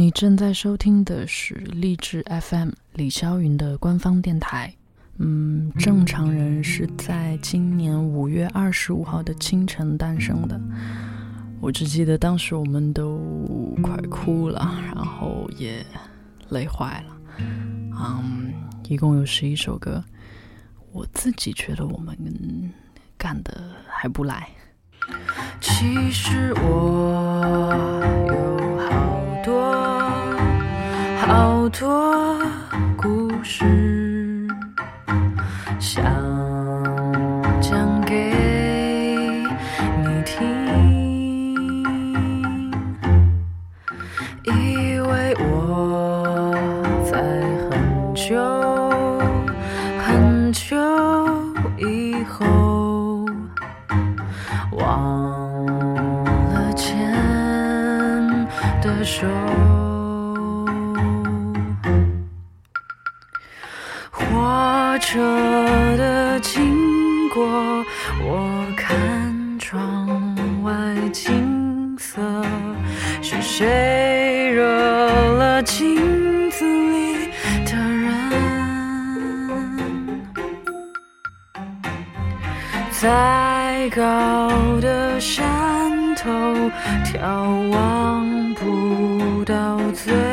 你正在收听的是励志 FM 李霄云的官方电台。嗯，正常人是在今年五月二十五号的清晨诞生的。我只记得当时我们都快哭了，然后也累坏了。嗯，一共有十一首歌，我自己觉得我们干的还不赖。其实我好多故事想讲给你听，以为我在很久很久以后忘了牵的手。车的经过，我看窗外景色，是谁惹了镜子里的人？再高的山头，眺望不到最。